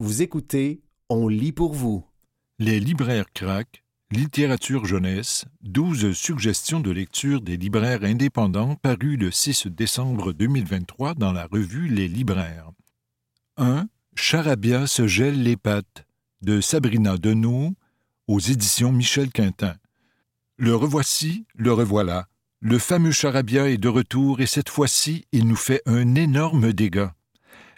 Vous écoutez On lit pour vous. Les libraires craquent, littérature jeunesse, 12 suggestions de lecture des libraires indépendants parues le 6 décembre 2023 dans la revue Les libraires. 1. Charabia se gèle les pattes de Sabrina Deneau aux éditions Michel Quintin. Le revoici, le revoilà. Le fameux charabia est de retour et cette fois-ci, il nous fait un énorme dégât.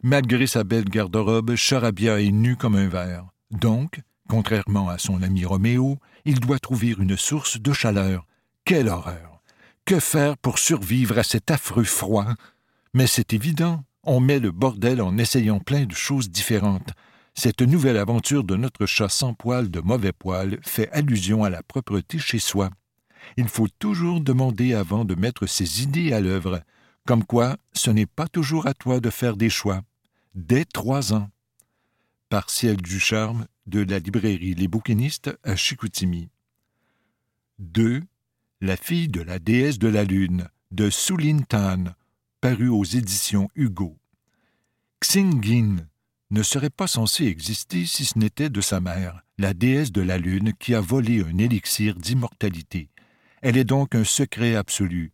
Malgré sa belle garde-robe, Charabia est nu comme un verre. Donc, contrairement à son ami Roméo, il doit trouver une source de chaleur. Quelle horreur! Que faire pour survivre à cet affreux froid? Mais c'est évident, on met le bordel en essayant plein de choses différentes. Cette nouvelle aventure de notre chat sans poil de mauvais poil fait allusion à la propreté chez soi. Il faut toujours demander avant de mettre ses idées à l'œuvre, comme quoi ce n'est pas toujours à toi de faire des choix dès trois ans. Partiel du charme de la librairie Les Bouquinistes à Chicoutimi. 2. La fille de la déesse de la lune de Soulin Tan, paru aux éditions Hugo. Xingin ne serait pas censé exister si ce n'était de sa mère, la déesse de la lune qui a volé un élixir d'immortalité. Elle est donc un secret absolu,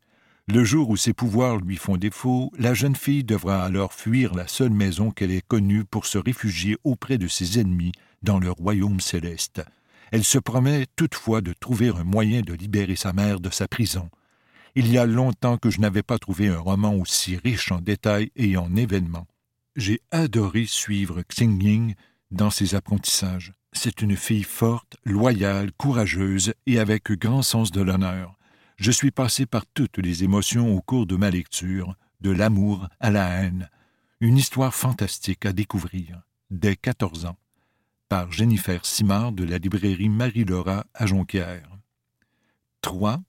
le jour où ses pouvoirs lui font défaut, la jeune fille devra alors fuir la seule maison qu'elle ait connue pour se réfugier auprès de ses ennemis dans le royaume céleste. Elle se promet toutefois de trouver un moyen de libérer sa mère de sa prison. Il y a longtemps que je n'avais pas trouvé un roman aussi riche en détails et en événements. J'ai adoré suivre Xingying dans ses apprentissages. C'est une fille forte, loyale, courageuse et avec grand sens de l'honneur je suis passé par toutes les émotions au cours de ma lecture, de l'amour à la haine. Une histoire fantastique à découvrir, dès 14 ans, par Jennifer Simard de la librairie Marie-Laura à Jonquière. 3.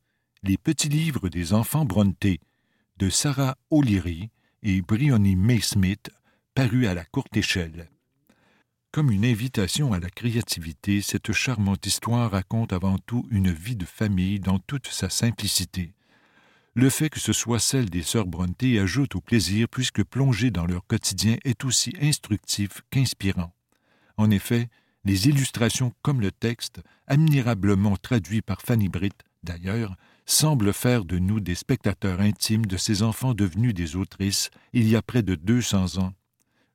Les petits livres des enfants Brontë, de Sarah O'Leary et Briony May Smith, parus à la courte échelle. Comme une invitation à la créativité, cette charmante histoire raconte avant tout une vie de famille dans toute sa simplicité. Le fait que ce soit celle des sœurs Brontë ajoute au plaisir puisque plonger dans leur quotidien est aussi instructif qu'inspirant. En effet, les illustrations comme le texte, admirablement traduits par Fanny Britt d'ailleurs, semblent faire de nous des spectateurs intimes de ces enfants devenus des autrices il y a près de deux cents ans.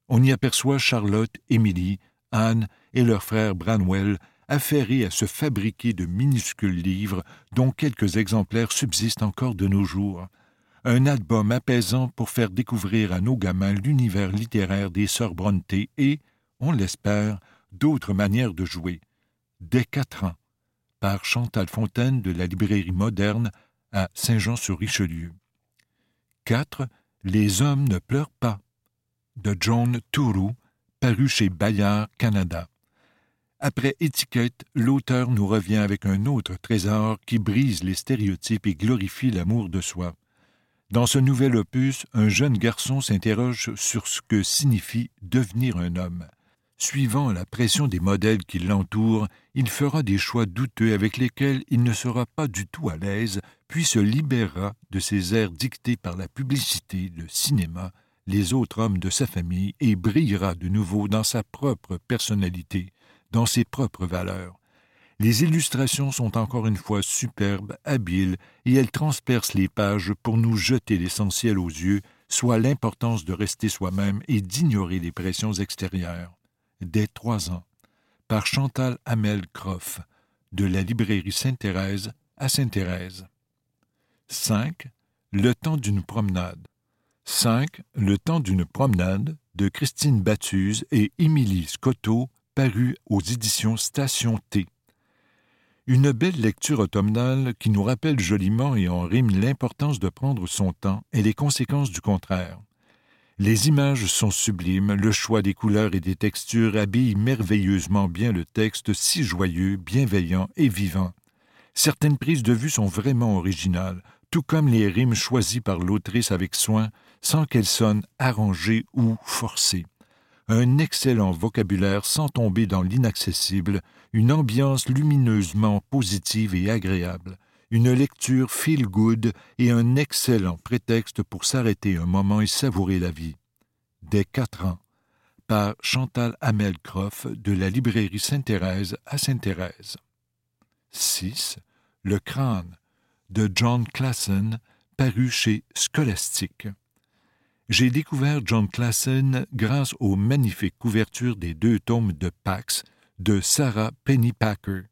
On y aperçoit Charlotte, Émilie, Anne et leur frère Branwell affairés à se fabriquer de minuscules livres dont quelques exemplaires subsistent encore de nos jours. Un album apaisant pour faire découvrir à nos gamins l'univers littéraire des sœurs Brontë et, on l'espère, d'autres manières de jouer. Dès quatre ans, par Chantal Fontaine de la librairie moderne à Saint-Jean-sur-Richelieu. 4. Les hommes ne pleurent pas de John Tourou paru chez Bayard Canada. Après Étiquette, l'auteur nous revient avec un autre trésor qui brise les stéréotypes et glorifie l'amour de soi. Dans ce nouvel opus, un jeune garçon s'interroge sur ce que signifie devenir un homme. Suivant la pression des modèles qui l'entourent, il fera des choix douteux avec lesquels il ne sera pas du tout à l'aise, puis se libérera de ses airs dictés par la publicité, le cinéma les autres hommes de sa famille et brillera de nouveau dans sa propre personnalité, dans ses propres valeurs. Les illustrations sont encore une fois superbes, habiles, et elles transpercent les pages pour nous jeter l'essentiel aux yeux, soit l'importance de rester soi-même et d'ignorer les pressions extérieures. Dès trois ans, par Chantal Hamel Croff, de la librairie Sainte-Thérèse à Sainte-Thérèse. 5. Le temps d'une promenade. 5. Le temps d'une promenade de Christine Battuse et Émilie Scotto, paru aux éditions Station T. Une belle lecture automnale qui nous rappelle joliment et en rime l'importance de prendre son temps et les conséquences du contraire. Les images sont sublimes, le choix des couleurs et des textures habille merveilleusement bien le texte si joyeux, bienveillant et vivant. Certaines prises de vue sont vraiment originales, tout comme les rimes choisies par l'autrice avec soin, sans qu'elles sonnent arrangées ou forcées. Un excellent vocabulaire sans tomber dans l'inaccessible, une ambiance lumineusement positive et agréable, une lecture feel good et un excellent prétexte pour s'arrêter un moment et savourer la vie. Dès quatre ans, par Chantal Hamel Croft de la librairie Sainte-Thérèse à Sainte-Thérèse. 6. Le crâne de John Classen, paru chez Scholastic. J'ai découvert John Classen grâce aux magnifiques couvertures des deux tomes de Pax de Sarah Pennypacker.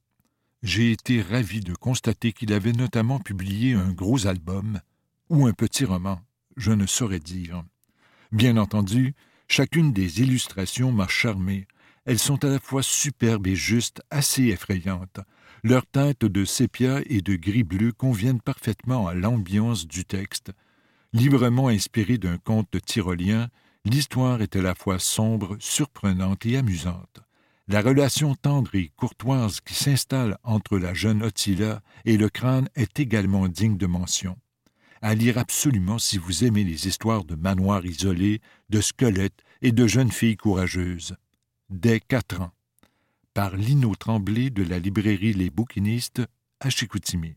J'ai été ravi de constater qu'il avait notamment publié un gros album ou un petit roman, je ne saurais dire. Bien entendu, chacune des illustrations m'a charmé. Elles sont à la fois superbes et juste assez effrayantes. Leurs teintes de sépia et de gris bleu conviennent parfaitement à l'ambiance du texte. Librement inspiré d'un conte tyrolien, l'histoire est à la fois sombre, surprenante et amusante. La relation tendre et courtoise qui s'installe entre la jeune Ottila et le crâne est également digne de mention. À lire absolument si vous aimez les histoires de manoirs isolés, de squelettes et de jeunes filles courageuses. Dès quatre ans. Par Lino Tremblay de la librairie Les Bouquinistes à Chicoutimi.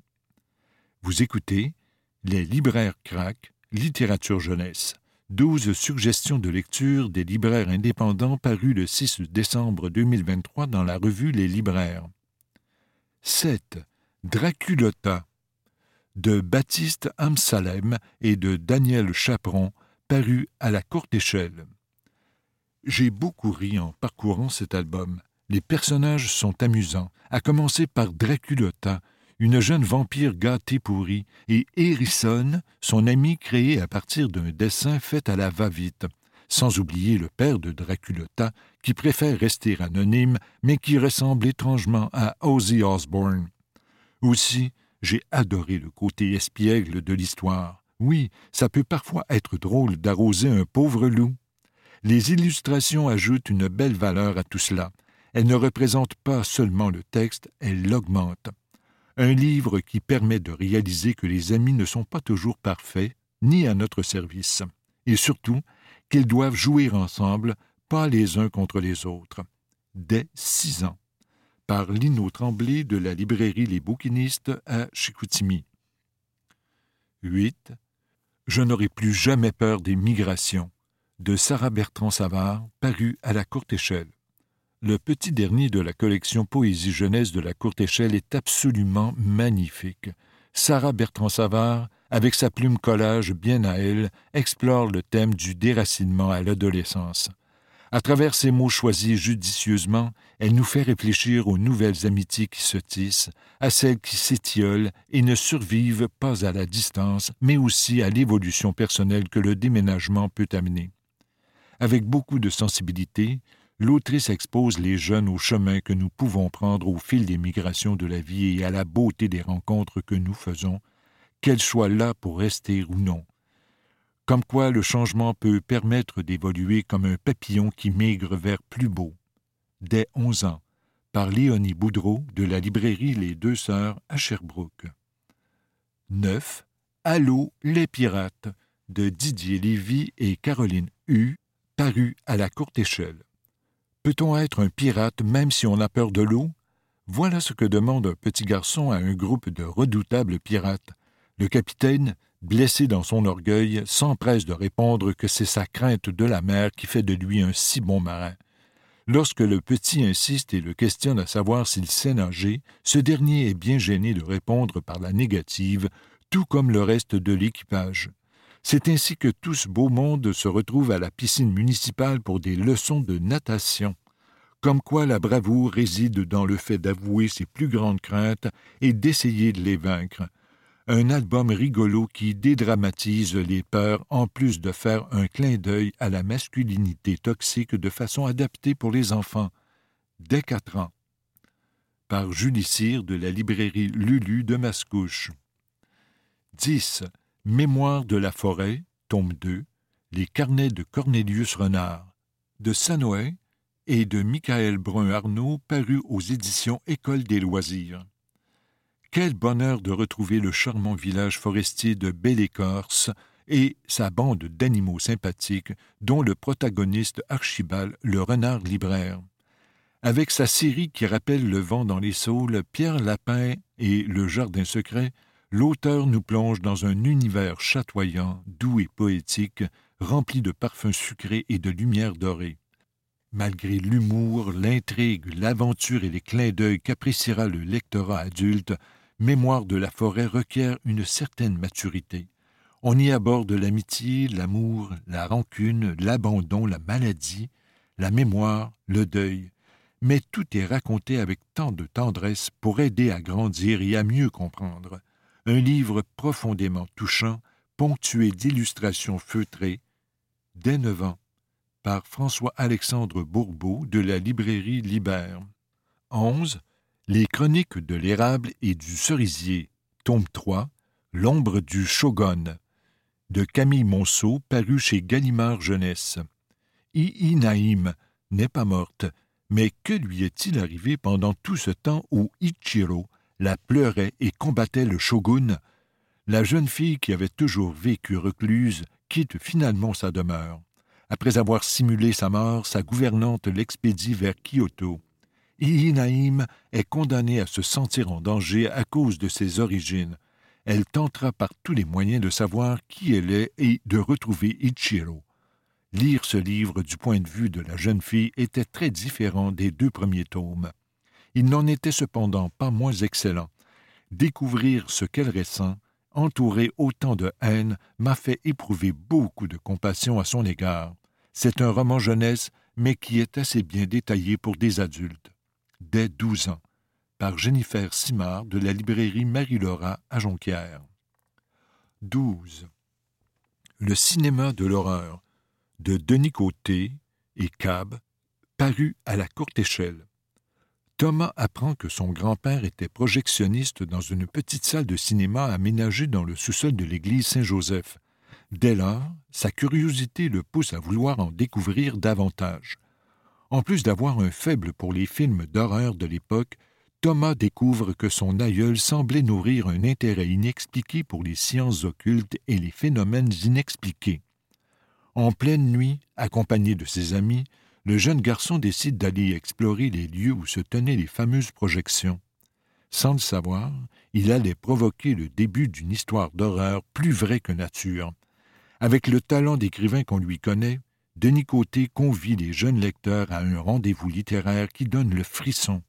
Vous écoutez Les libraires craquent, littérature jeunesse. 12 suggestions de lecture des libraires indépendants parues le 6 décembre 2023 dans la revue Les Libraires. 7. Draculota de Baptiste Amsalem et de Daniel Chaperon, paru à la courte échelle. J'ai beaucoup ri en parcourant cet album. Les personnages sont amusants, à commencer par Draculota, une jeune vampire gâtée pourrie, et Hérissonne, son ami créé à partir d'un dessin fait à la va-vite, sans oublier le père de Draculota, qui préfère rester anonyme, mais qui ressemble étrangement à Ozzy Osbourne. Aussi, j'ai adoré le côté espiègle de l'histoire. Oui, ça peut parfois être drôle d'arroser un pauvre loup. Les illustrations ajoutent une belle valeur à tout cela. Elles ne représentent pas seulement le texte, elles l'augmentent. Un livre qui permet de réaliser que les amis ne sont pas toujours parfaits, ni à notre service, et surtout qu'ils doivent jouer ensemble, pas les uns contre les autres. Dès six ans. Par Lino Tremblay de la librairie Les Bouquinistes à Chicoutimi. 8. Je n'aurai plus jamais peur des migrations de Sarah Bertrand Savard, paru à la courte échelle. Le petit dernier de la collection Poésie jeunesse de la courte échelle est absolument magnifique. Sarah Bertrand Savard, avec sa plume collage bien à elle, explore le thème du déracinement à l'adolescence. À travers ces mots choisis judicieusement, elle nous fait réfléchir aux nouvelles amitiés qui se tissent, à celles qui s'étiolent et ne survivent pas à la distance, mais aussi à l'évolution personnelle que le déménagement peut amener. Avec beaucoup de sensibilité, l'autrice expose les jeunes au chemin que nous pouvons prendre au fil des migrations de la vie et à la beauté des rencontres que nous faisons, qu'elles soient là pour rester ou non. Comme quoi le changement peut permettre d'évoluer comme un papillon qui migre vers plus beau. Dès onze ans, par Léonie Boudreau de la librairie Les Deux Sœurs à Sherbrooke. 9. Allô les pirates de Didier Lévy et Caroline Hu, paru à la courte échelle. Peut-on être un pirate même si on a peur de l'eau? Voilà ce que demande un petit garçon à un groupe de redoutables pirates. Le capitaine, blessé dans son orgueil, s'empresse de répondre que c'est sa crainte de la mer qui fait de lui un si bon marin. Lorsque le petit insiste et le questionne à savoir s'il sait nager, ce dernier est bien gêné de répondre par la négative, tout comme le reste de l'équipage. C'est ainsi que tout ce beau monde se retrouve à la piscine municipale pour des leçons de natation. Comme quoi la bravoure réside dans le fait d'avouer ses plus grandes craintes et d'essayer de les vaincre. Un album rigolo qui dédramatise les peurs en plus de faire un clin d'œil à la masculinité toxique de façon adaptée pour les enfants. Dès quatre ans. Par Julie de la librairie Lulu de Mascouche. 10. Mémoire de la forêt, tome 2, Les carnets de Cornelius Renard, de Sanoé et de Michael Brun-Arnaud, paru aux éditions École des loisirs. Quel bonheur de retrouver le charmant village forestier de Belle-Écorce et sa bande d'animaux sympathiques, dont le protagoniste Archibald, le renard libraire. Avec sa série qui rappelle le vent dans les saules, Pierre Lapin et le jardin secret, l'auteur nous plonge dans un univers chatoyant, doux et poétique, rempli de parfums sucrés et de lumière dorée. Malgré l'humour, l'intrigue, l'aventure et les clins d'œil qu'appréciera le lectorat adulte, Mémoire de la forêt requiert une certaine maturité. On y aborde l'amitié, l'amour, la rancune, l'abandon, la maladie, la mémoire, le deuil, mais tout est raconté avec tant de tendresse pour aider à grandir et à mieux comprendre. Un livre profondément touchant, ponctué d'illustrations feutrées, dès neuf ans, par François-Alexandre Bourbeau de la librairie Libère. 11. Les chroniques de l'érable et du cerisier, tome 3, L'ombre du shogun, de Camille Monceau, paru chez Gallimard Jeunesse. Ii Naïm n'est pas morte, mais que lui est-il arrivé pendant tout ce temps où Ichiro la pleurait et combattait le shogun La jeune fille qui avait toujours vécu recluse quitte finalement sa demeure. Après avoir simulé sa mort, sa gouvernante l'expédie vers Kyoto. Naïm est condamnée à se sentir en danger à cause de ses origines. Elle tentera par tous les moyens de savoir qui elle est et de retrouver Ichiro. Lire ce livre du point de vue de la jeune fille était très différent des deux premiers tomes. Il n'en était cependant pas moins excellent. Découvrir ce qu'elle ressent, entouré autant de haine, m'a fait éprouver beaucoup de compassion à son égard. C'est un roman jeunesse, mais qui est assez bien détaillé pour des adultes. Dès douze ans, par Jennifer Simard de la librairie Marie-Laura à Jonquière. 12. Le cinéma de l'horreur de Denis Côté et Cab, paru à la courte échelle. Thomas apprend que son grand-père était projectionniste dans une petite salle de cinéma aménagée dans le sous-sol de l'église Saint-Joseph. Dès lors, sa curiosité le pousse à vouloir en découvrir davantage. En plus d'avoir un faible pour les films d'horreur de l'époque, Thomas découvre que son aïeul semblait nourrir un intérêt inexpliqué pour les sciences occultes et les phénomènes inexpliqués. En pleine nuit, accompagné de ses amis, le jeune garçon décide d'aller explorer les lieux où se tenaient les fameuses projections. Sans le savoir, il allait provoquer le début d'une histoire d'horreur plus vraie que nature. Avec le talent d'écrivain qu'on lui connaît, Denis Côté convie les jeunes lecteurs à un rendez-vous littéraire qui donne le frisson.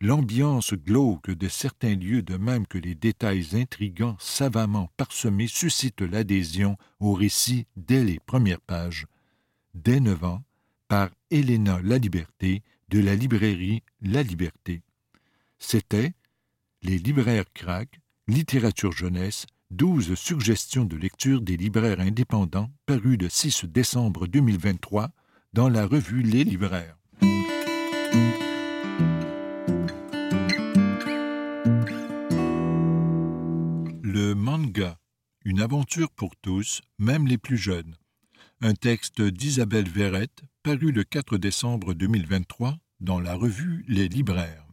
L'ambiance glauque de certains lieux, de même que les détails intrigants savamment parsemés, suscitent l'adhésion au récit dès les premières pages. Dès neuf ans, par Héléna La Liberté de la librairie La Liberté. C'était Les libraires craquent, littérature jeunesse, douze suggestions de lecture des libraires indépendants, paru le 6 décembre 2023 dans la revue Les libraires. Le manga, une aventure pour tous, même les plus jeunes. Un texte d'Isabelle Verrette, paru le 4 décembre 2023 dans la revue Les Libraires.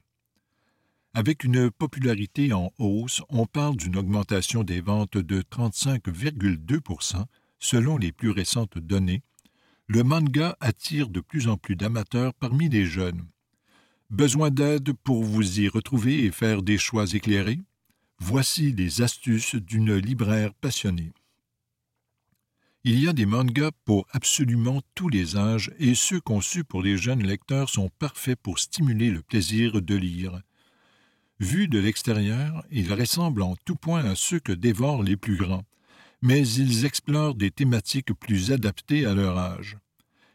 Avec une popularité en hausse, on parle d'une augmentation des ventes de 35,2% selon les plus récentes données. Le manga attire de plus en plus d'amateurs parmi les jeunes. Besoin d'aide pour vous y retrouver et faire des choix éclairés? Voici les astuces d'une libraire passionnée. Il y a des mangas pour absolument tous les âges et ceux conçus pour les jeunes lecteurs sont parfaits pour stimuler le plaisir de lire. Vus de l'extérieur, ils ressemblent en tout point à ceux que dévorent les plus grands, mais ils explorent des thématiques plus adaptées à leur âge.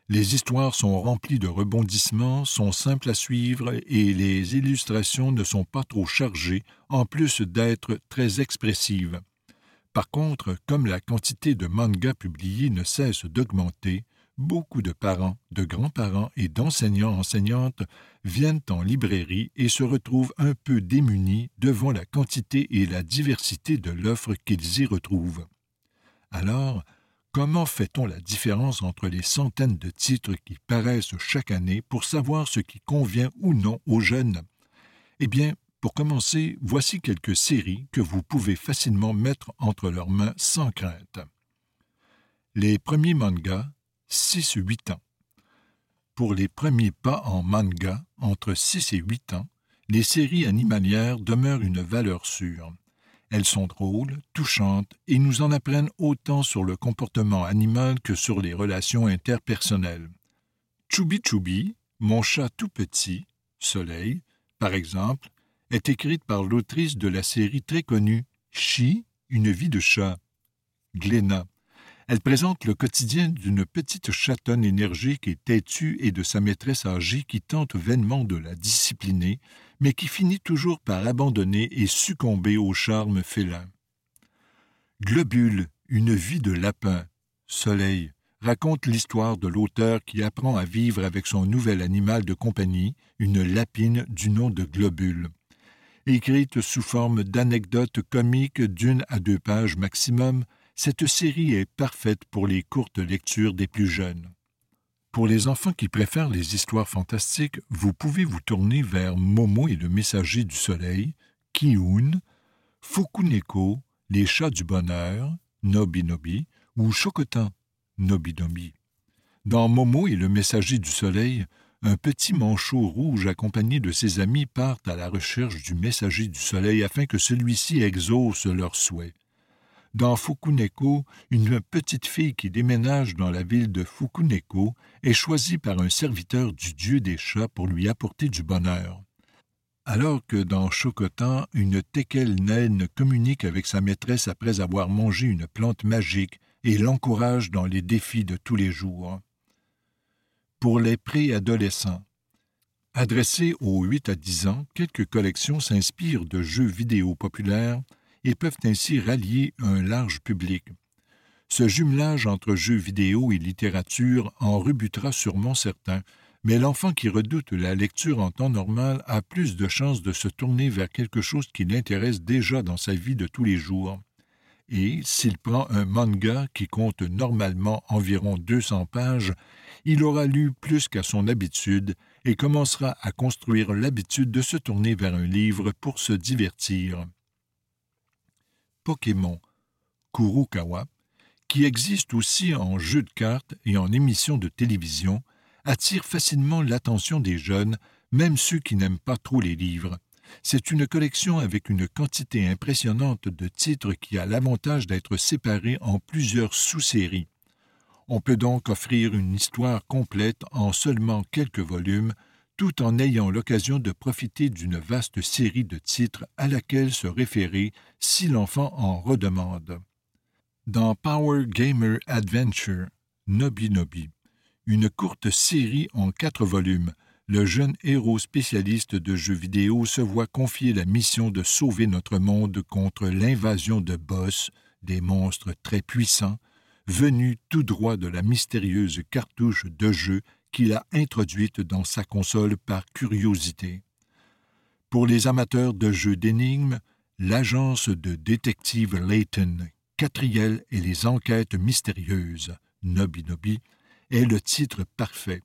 Les histoires sont remplies de rebondissements, sont simples à suivre et les illustrations ne sont pas trop chargées, en plus d'être très expressives. Par contre, comme la quantité de mangas publiés ne cesse d'augmenter, beaucoup de parents, de grands-parents et d'enseignants-enseignantes viennent en librairie et se retrouvent un peu démunis devant la quantité et la diversité de l'offre qu'ils y retrouvent. Alors, Comment fait-on la différence entre les centaines de titres qui paraissent chaque année pour savoir ce qui convient ou non aux jeunes? Eh bien, pour commencer, voici quelques séries que vous pouvez facilement mettre entre leurs mains sans crainte. Les premiers mangas, 6-8 ans. Pour les premiers pas en manga, entre 6 et 8 ans, les séries animalières demeurent une valeur sûre. Elles sont drôles, touchantes et nous en apprennent autant sur le comportement animal que sur les relations interpersonnelles. Choubi Choubi, Mon chat tout petit, Soleil, par exemple, est écrite par l'autrice de la série très connue Chi, une vie de chat, Glénat. Elle présente le quotidien d'une petite chatonne énergique et têtue et de sa maîtresse âgée qui tente vainement de la discipliner, mais qui finit toujours par abandonner et succomber au charme félin. Globule, une vie de lapin, Soleil, raconte l'histoire de l'auteur qui apprend à vivre avec son nouvel animal de compagnie, une lapine du nom de Globule. Écrite sous forme d'anecdotes comiques d'une à deux pages maximum, cette série est parfaite pour les courtes lectures des plus jeunes. Pour les enfants qui préfèrent les histoires fantastiques, vous pouvez vous tourner vers Momo et le messager du soleil, Kiun, Fukuneko, les chats du bonheur, Nobi Nobi, ou Chocotan, Nobi Nobi. Dans Momo et le messager du soleil, un petit manchot rouge accompagné de ses amis partent à la recherche du messager du soleil afin que celui-ci exauce leurs souhaits. Dans Fukuneko, une petite fille qui déménage dans la ville de Fukuneko est choisie par un serviteur du dieu des chats pour lui apporter du bonheur. Alors que dans Chocotan, une teckel naine communique avec sa maîtresse après avoir mangé une plante magique et l'encourage dans les défis de tous les jours. Pour les préadolescents, adressés aux 8 à 10 ans, quelques collections s'inspirent de jeux vidéo populaires et peuvent ainsi rallier un large public. Ce jumelage entre jeux vidéo et littérature en rebutera sûrement certains, mais l'enfant qui redoute la lecture en temps normal a plus de chances de se tourner vers quelque chose qui l'intéresse déjà dans sa vie de tous les jours. Et s'il prend un manga qui compte normalement environ 200 pages, il aura lu plus qu'à son habitude et commencera à construire l'habitude de se tourner vers un livre pour se divertir. Pokémon Kurukawa, qui existe aussi en jeu de cartes et en émission de télévision, attire facilement l'attention des jeunes, même ceux qui n'aiment pas trop les livres. C'est une collection avec une quantité impressionnante de titres qui a l'avantage d'être séparée en plusieurs sous-séries. On peut donc offrir une histoire complète en seulement quelques volumes tout en ayant l'occasion de profiter d'une vaste série de titres à laquelle se référer si l'enfant en redemande. Dans Power Gamer Adventure, Nobi Nobi, une courte série en quatre volumes, le jeune héros spécialiste de jeux vidéo se voit confier la mission de sauver notre monde contre l'invasion de boss, des monstres très puissants, venus tout droit de la mystérieuse cartouche de jeu qu'il a introduite dans sa console par curiosité. Pour les amateurs de jeux d'énigmes, l'agence de détective Layton, Catriel et les enquêtes mystérieuses, Nobi Nobi, est le titre parfait.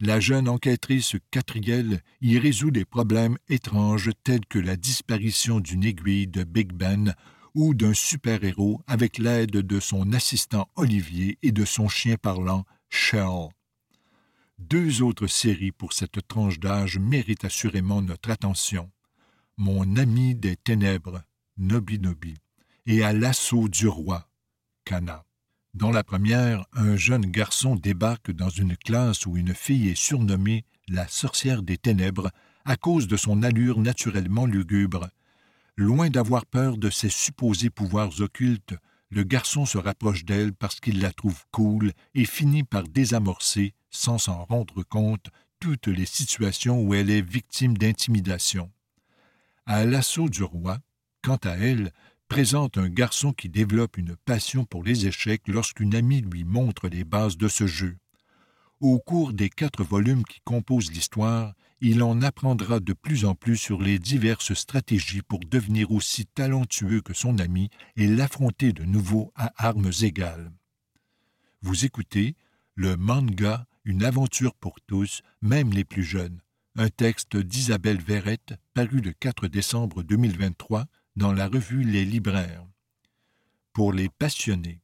La jeune enquêtrice Catriel y résout des problèmes étranges tels que la disparition d'une aiguille de Big Ben ou d'un super-héros avec l'aide de son assistant Olivier et de son chien parlant Shell. Deux autres séries pour cette tranche d'âge méritent assurément notre attention. Mon ami des ténèbres, Nobi Nobi, et à l'assaut du roi, Kana. Dans la première, un jeune garçon débarque dans une classe où une fille est surnommée la sorcière des ténèbres à cause de son allure naturellement lugubre. Loin d'avoir peur de ses supposés pouvoirs occultes, le garçon se rapproche d'elle parce qu'il la trouve cool et finit par désamorcer sans s'en rendre compte, toutes les situations où elle est victime d'intimidation. À l'assaut du roi, quant à elle, présente un garçon qui développe une passion pour les échecs lorsqu'une amie lui montre les bases de ce jeu. Au cours des quatre volumes qui composent l'histoire, il en apprendra de plus en plus sur les diverses stratégies pour devenir aussi talentueux que son ami et l'affronter de nouveau à armes égales. Vous écoutez le manga une aventure pour tous, même les plus jeunes. Un texte d'Isabelle Verrette, paru le 4 décembre 2023 dans la revue Les Libraires. Pour les passionnés,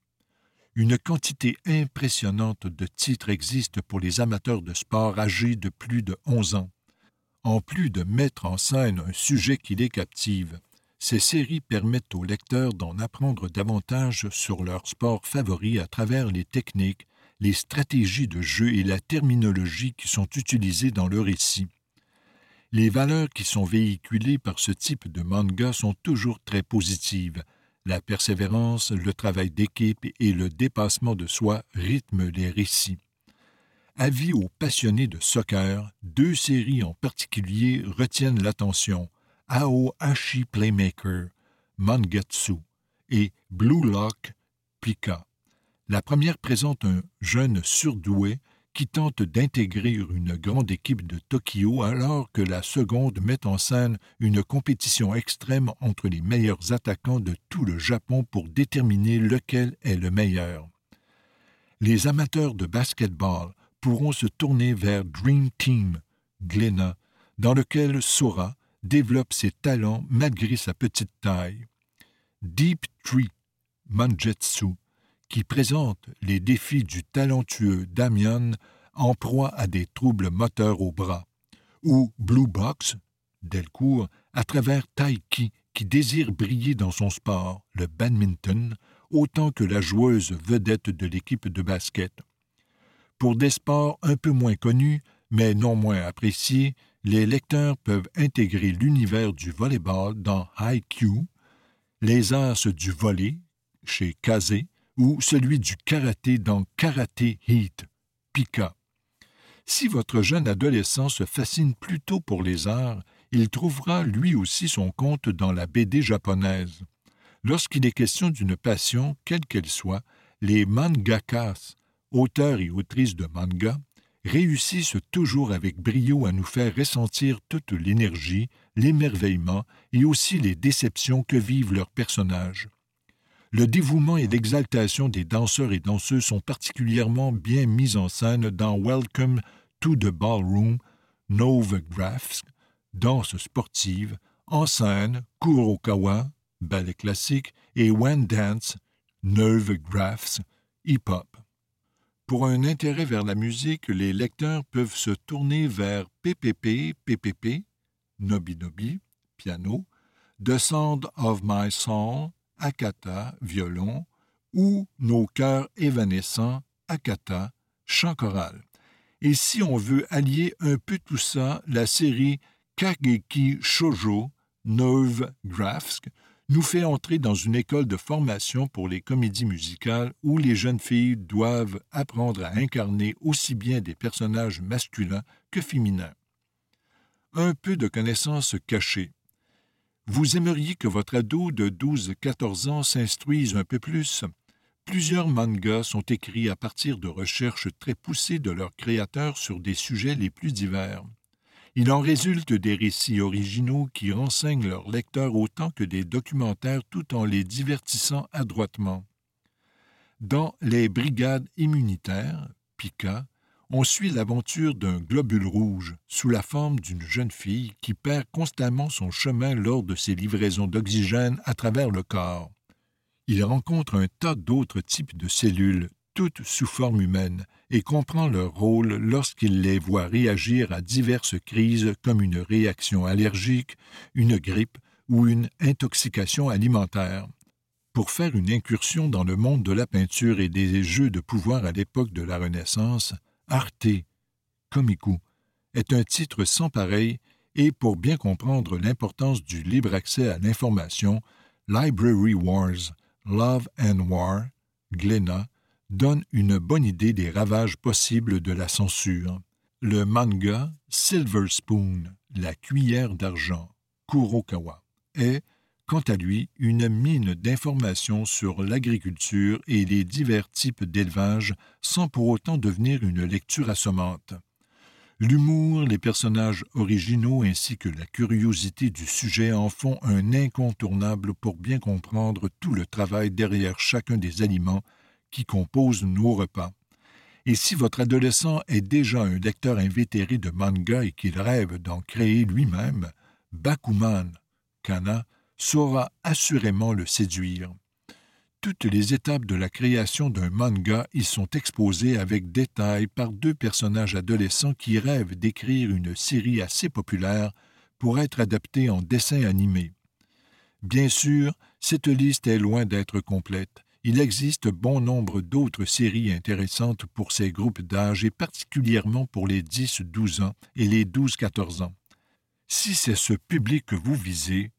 une quantité impressionnante de titres existe pour les amateurs de sport âgés de plus de 11 ans. En plus de mettre en scène un sujet qui les captive, ces séries permettent aux lecteurs d'en apprendre davantage sur leur sport favori à travers les techniques, les stratégies de jeu et la terminologie qui sont utilisées dans le récit. Les valeurs qui sont véhiculées par ce type de manga sont toujours très positives. La persévérance, le travail d'équipe et le dépassement de soi rythment les récits. Avis aux passionnés de soccer, deux séries en particulier retiennent l'attention Ao Ashi Playmaker, Mangetsu et Blue Lock Pika. La première présente un jeune surdoué qui tente d'intégrer une grande équipe de Tokyo alors que la seconde met en scène une compétition extrême entre les meilleurs attaquants de tout le Japon pour déterminer lequel est le meilleur. Les amateurs de basketball pourront se tourner vers Dream Team, Glenna, dans lequel Sora développe ses talents malgré sa petite taille. Deep Tree, Manjetsu, qui présente les défis du talentueux Damian en proie à des troubles moteurs au bras, ou Blue Box, Delcourt, à travers Taiki, qui désire briller dans son sport, le badminton, autant que la joueuse vedette de l'équipe de basket. Pour des sports un peu moins connus, mais non moins appréciés, les lecteurs peuvent intégrer l'univers du volleyball dans Haikyuu, les as du volley chez Kaze ou celui du karaté dans Karaté Heat, Pika. Si votre jeune adolescent se fascine plutôt pour les arts, il trouvera lui aussi son compte dans la BD japonaise. Lorsqu'il est question d'une passion, quelle qu'elle soit, les mangakas auteurs et autrices de manga, réussissent toujours avec brio à nous faire ressentir toute l'énergie, l'émerveillement et aussi les déceptions que vivent leurs personnages. Le dévouement et l'exaltation des danseurs et danseuses sont particulièrement bien mis en scène dans Welcome to the Ballroom, Graphs, danse sportive, en scène, Kurokawa, ballet classique, et One Dance, Graphs, hip-hop. Pour un intérêt vers la musique, les lecteurs peuvent se tourner vers PPP, PPP, Nobi Nobi, piano, The Sound of My Soul, Akata, violon, ou Nos cœurs évanescents, Akata, chant choral. Et si on veut allier un peu tout ça, la série Kageki Shoujo, Nerve Graphs, nous fait entrer dans une école de formation pour les comédies musicales où les jeunes filles doivent apprendre à incarner aussi bien des personnages masculins que féminins. Un peu de connaissances cachées. Vous aimeriez que votre ado de 12-14 ans s'instruise un peu plus? Plusieurs mangas sont écrits à partir de recherches très poussées de leurs créateurs sur des sujets les plus divers. Il en résulte des récits originaux qui renseignent leurs lecteurs autant que des documentaires tout en les divertissant adroitement. Dans Les Brigades immunitaires, Pika, on suit l'aventure d'un globule rouge sous la forme d'une jeune fille qui perd constamment son chemin lors de ses livraisons d'oxygène à travers le corps. Il rencontre un tas d'autres types de cellules, toutes sous forme humaine, et comprend leur rôle lorsqu'il les voit réagir à diverses crises comme une réaction allergique, une grippe ou une intoxication alimentaire. Pour faire une incursion dans le monde de la peinture et des jeux de pouvoir à l'époque de la Renaissance, Arte, Comico, est un titre sans pareil et pour bien comprendre l'importance du libre accès à l'information, Library Wars, Love and War, Glénat, donne une bonne idée des ravages possibles de la censure. Le manga Silver Spoon, la cuillère d'argent, Kurokawa, est, quant à lui, une mine d'informations sur l'agriculture et les divers types d'élevage sans pour autant devenir une lecture assommante. L'humour, les personnages originaux ainsi que la curiosité du sujet en font un incontournable pour bien comprendre tout le travail derrière chacun des aliments qui composent nos repas. Et si votre adolescent est déjà un lecteur invétéré de manga et qu'il rêve d'en créer lui-même, Bakuman, Kana, saura assurément le séduire. Toutes les étapes de la création d'un manga y sont exposées avec détail par deux personnages adolescents qui rêvent d'écrire une série assez populaire pour être adaptée en dessin animé. Bien sûr, cette liste est loin d'être complète, Il existe bon nombre d'autres séries intéressantes pour ces groupes d'âge et particulièrement pour les 10-12 ans et les 12-14 ans. Si c'est ce public que vous visez,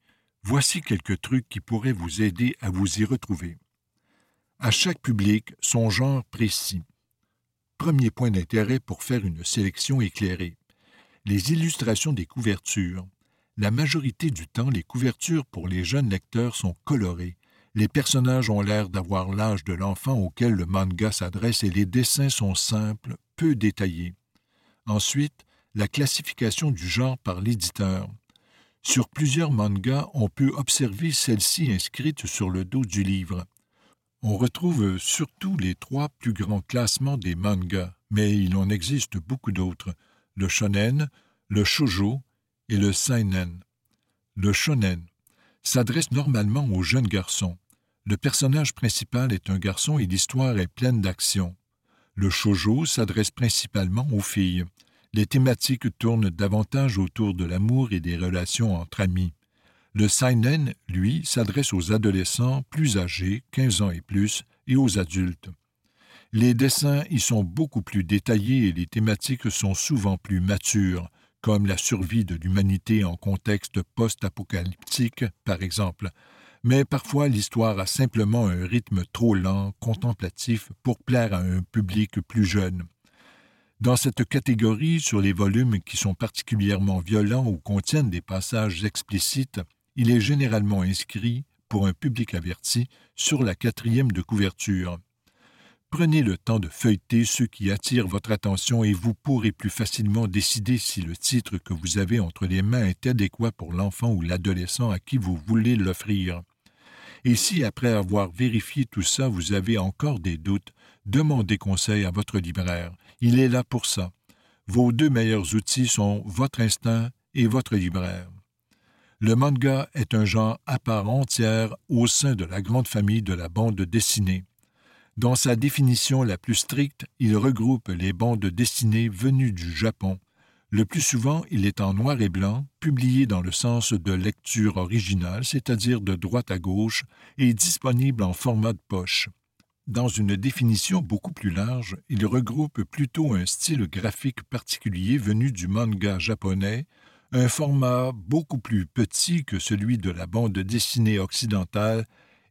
voici quelques trucs qui pourraient vous aider à vous y retrouver. À chaque public, son genre précis. Premier point d'intérêt pour faire une sélection éclairée. Les illustrations des couvertures. La majorité du temps, les couvertures pour les jeunes lecteurs sont colorées, les personnages ont l'air d'avoir l'âge de l'enfant auquel le manga s'adresse et les dessins sont simples, peu détaillés. Ensuite, la classification du genre par l'éditeur. Sur plusieurs mangas, on peut observer celle-ci inscrite sur le dos du livre. On retrouve surtout les trois plus grands classements des mangas, mais il en existe beaucoup d'autres le shonen, le shoujo et le seinen. Le shonen s'adresse normalement aux jeunes garçons. Le personnage principal est un garçon et l'histoire est pleine d'action. Le shoujo s'adresse principalement aux filles. Les thématiques tournent davantage autour de l'amour et des relations entre amis. Le seinen, lui, s'adresse aux adolescents plus âgés, 15 ans et plus, et aux adultes. Les dessins y sont beaucoup plus détaillés et les thématiques sont souvent plus matures, comme la survie de l'humanité en contexte post-apocalyptique, par exemple, mais parfois l'histoire a simplement un rythme trop lent, contemplatif, pour plaire à un public plus jeune. Dans cette catégorie, sur les volumes qui sont particulièrement violents ou contiennent des passages explicites, il est généralement inscrit, pour un public averti, sur la quatrième de couverture. Prenez le temps de feuilleter ceux qui attirent votre attention et vous pourrez plus facilement décider si le titre que vous avez entre les mains est adéquat pour l'enfant ou l'adolescent à qui vous voulez l'offrir. Et si, après avoir vérifié tout ça, vous avez encore des doutes, demandez conseil à votre libraire. Il est là pour ça. Vos deux meilleurs outils sont votre instinct et votre libraire. Le manga est un genre à part entière au sein de la grande famille de la bande dessinée. Dans sa définition la plus stricte, il regroupe les bandes dessinées venues du Japon, le plus souvent, il est en noir et blanc, publié dans le sens de lecture originale, c'est-à-dire de droite à gauche, et disponible en format de poche. Dans une définition beaucoup plus large, il regroupe plutôt un style graphique particulier venu du manga japonais, un format beaucoup plus petit que celui de la bande dessinée occidentale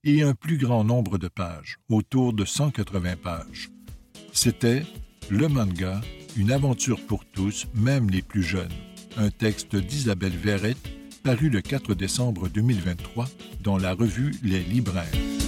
et un plus grand nombre de pages, autour de 180 pages. C'était le manga une aventure pour tous, même les plus jeunes. Un texte d'Isabelle Verrette, paru le 4 décembre 2023 dans la revue Les Libraires.